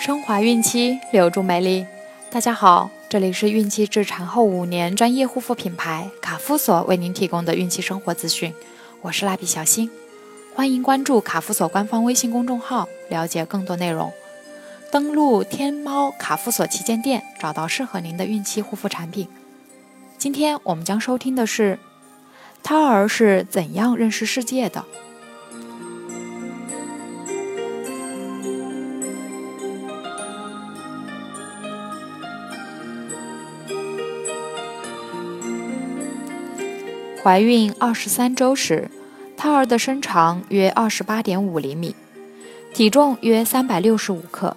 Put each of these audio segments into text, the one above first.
升华孕期，留住美丽。大家好，这里是孕期至产后五年专业护肤品牌卡夫索为您提供的孕期生活资讯。我是蜡笔小新，欢迎关注卡夫索官方微信公众号，了解更多内容。登录天猫卡夫索旗舰店，找到适合您的孕期护肤产品。今天我们将收听的是：胎儿是怎样认识世界的？怀孕二十三周时，胎儿的身长约二十八点五厘米，体重约三百六十五克，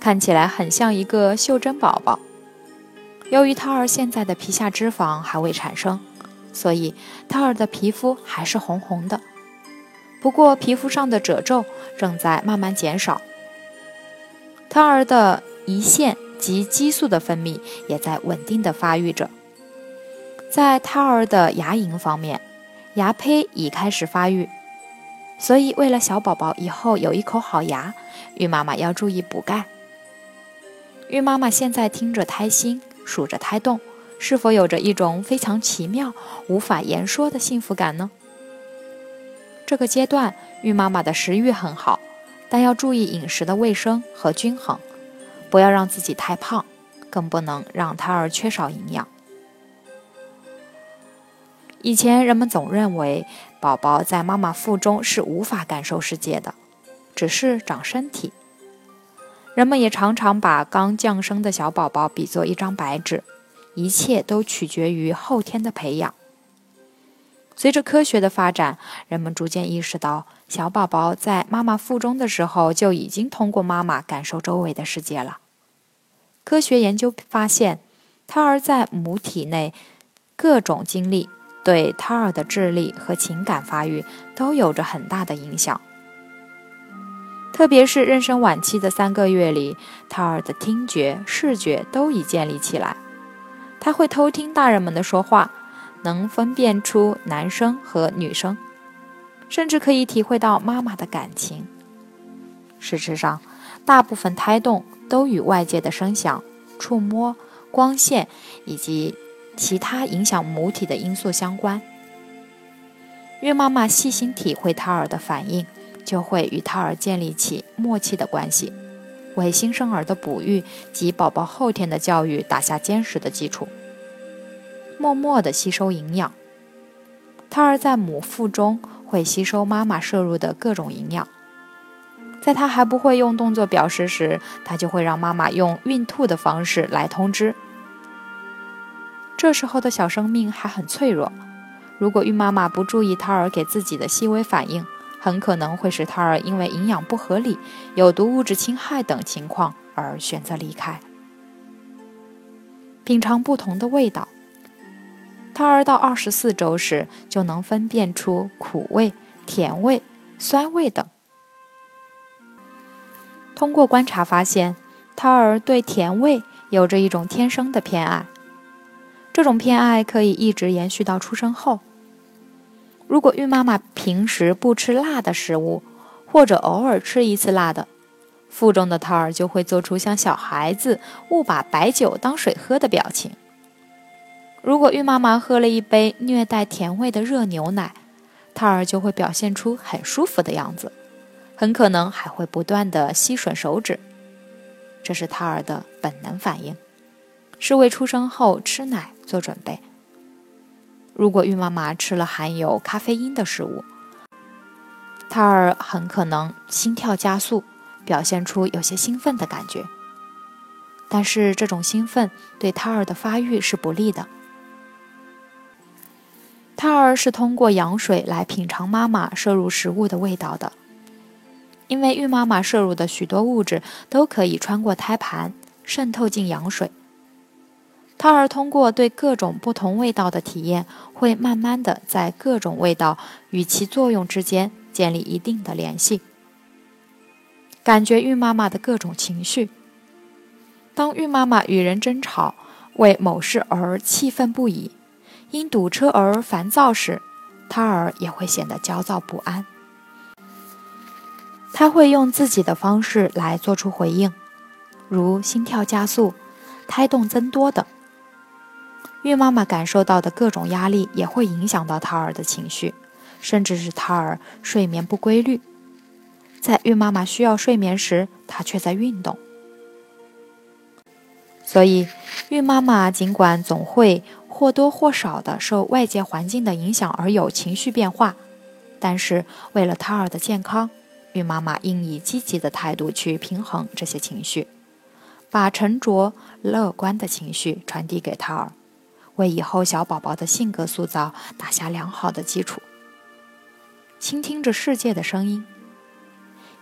看起来很像一个袖珍宝宝。由于胎儿现在的皮下脂肪还未产生，所以胎儿的皮肤还是红红的。不过，皮肤上的褶皱正在慢慢减少，胎儿的胰腺及激素的分泌也在稳定的发育着。在胎儿的牙龈方面，牙胚已开始发育，所以为了小宝宝以后有一口好牙，孕妈妈要注意补钙。孕妈妈现在听着胎心，数着胎动，是否有着一种非常奇妙、无法言说的幸福感呢？这个阶段，孕妈妈的食欲很好，但要注意饮食的卫生和均衡，不要让自己太胖，更不能让胎儿缺少营养。以前人们总认为宝宝在妈妈腹中是无法感受世界的，只是长身体。人们也常常把刚降生的小宝宝比作一张白纸，一切都取决于后天的培养。随着科学的发展，人们逐渐意识到，小宝宝在妈妈腹中的时候就已经通过妈妈感受周围的世界了。科学研究发现，胎儿在母体内各种经历。对胎儿的智力和情感发育都有着很大的影响，特别是妊娠晚期的三个月里，胎儿的听觉、视觉都已建立起来。他会偷听大人们的说话，能分辨出男生和女生，甚至可以体会到妈妈的感情。事实上，大部分胎动都与外界的声响、触摸、光线以及。其他影响母体的因素相关。孕妈妈细心体会胎儿的反应，就会与胎儿建立起默契的关系，为新生儿的哺育及宝宝后天的教育打下坚实的基础。默默地吸收营养，胎儿在母腹中会吸收妈妈摄入的各种营养。在他还不会用动作表示时，他就会让妈妈用孕吐的方式来通知。这时候的小生命还很脆弱，如果孕妈妈不注意胎儿给自己的细微反应，很可能会使胎儿因为营养不合理、有毒物质侵害等情况而选择离开。品尝不同的味道，胎儿到二十四周时就能分辨出苦味、甜味、酸味等。通过观察发现，胎儿对甜味有着一种天生的偏爱。这种偏爱可以一直延续到出生后。如果孕妈妈平时不吃辣的食物，或者偶尔吃一次辣的，腹中的胎儿就会做出像小孩子误把白酒当水喝的表情。如果孕妈妈喝了一杯略带甜味的热牛奶，胎儿就会表现出很舒服的样子，很可能还会不断的吸吮手指，这是胎儿的本能反应。是为出生后吃奶做准备。如果孕妈妈吃了含有咖啡因的食物，胎儿很可能心跳加速，表现出有些兴奋的感觉。但是这种兴奋对胎儿的发育是不利的。胎儿是通过羊水来品尝妈妈摄入食物的味道的，因为孕妈妈摄入的许多物质都可以穿过胎盘渗透进羊水。胎儿通过对各种不同味道的体验，会慢慢的在各种味道与其作用之间建立一定的联系，感觉孕妈妈的各种情绪。当孕妈妈与人争吵，为某事而气愤不已，因堵车而烦躁时，胎儿也会显得焦躁不安。他会用自己的方式来做出回应，如心跳加速、胎动增多等。孕妈妈感受到的各种压力也会影响到胎儿的情绪，甚至是胎儿睡眠不规律。在孕妈妈需要睡眠时，她却在运动。所以，孕妈妈尽管总会或多或少的受外界环境的影响而有情绪变化，但是为了胎儿的健康，孕妈妈应以积极的态度去平衡这些情绪，把沉着乐观的情绪传递给胎儿，为以后小宝宝的性格塑造打下良好的基础。倾听着世界的声音。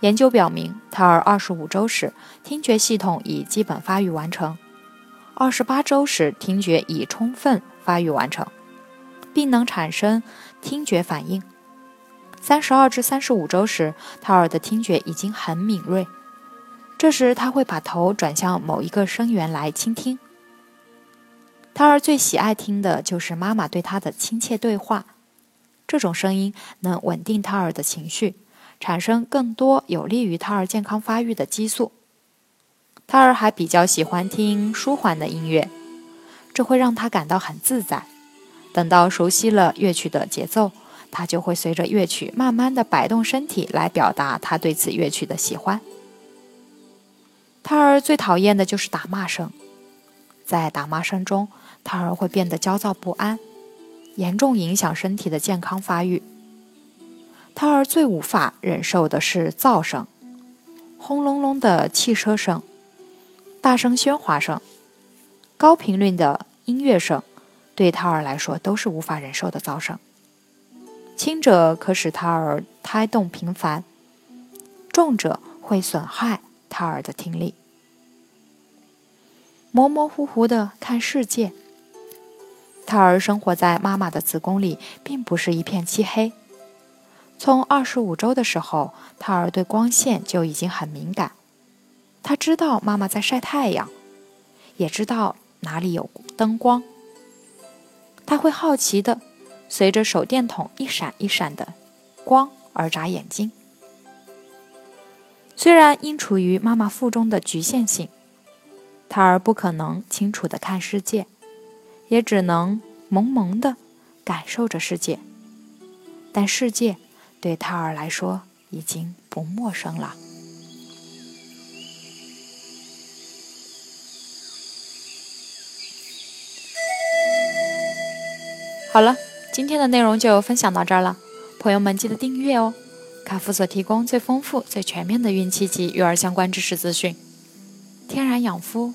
研究表明，胎儿二十五周时，听觉系统已基本发育完成。二十八周时，听觉已充分发育完成，并能产生听觉反应。三十二至三十五周时，胎儿的听觉已经很敏锐，这时他会把头转向某一个声源来倾听。胎儿最喜爱听的就是妈妈对他的亲切对话，这种声音能稳定胎儿的情绪，产生更多有利于胎儿健康发育的激素。胎儿还比较喜欢听舒缓的音乐，这会让他感到很自在。等到熟悉了乐曲的节奏，他就会随着乐曲慢慢的摆动身体来表达他对此乐曲的喜欢。胎儿最讨厌的就是打骂声，在打骂声中，胎儿会变得焦躁不安，严重影响身体的健康发育。胎儿最无法忍受的是噪声，轰隆隆的汽车声。大声喧哗声、高频率的音乐声，对胎儿来说都是无法忍受的噪声。轻者可使胎儿胎动频繁，重者会损害胎儿的听力。模模糊糊的看世界，胎儿生活在妈妈的子宫里，并不是一片漆黑。从二十五周的时候，胎儿对光线就已经很敏感。他知道妈妈在晒太阳，也知道哪里有灯光。他会好奇的随着手电筒一闪一闪的光而眨眼睛。虽然因处于妈妈腹中的局限性，胎儿不可能清楚的看世界，也只能萌萌的感受着世界。但世界对胎儿来说已经不陌生了。好了，今天的内容就分享到这儿了，朋友们记得订阅哦。卡夫所提供最丰富、最全面的孕期及育儿相关知识资讯，天然养肤，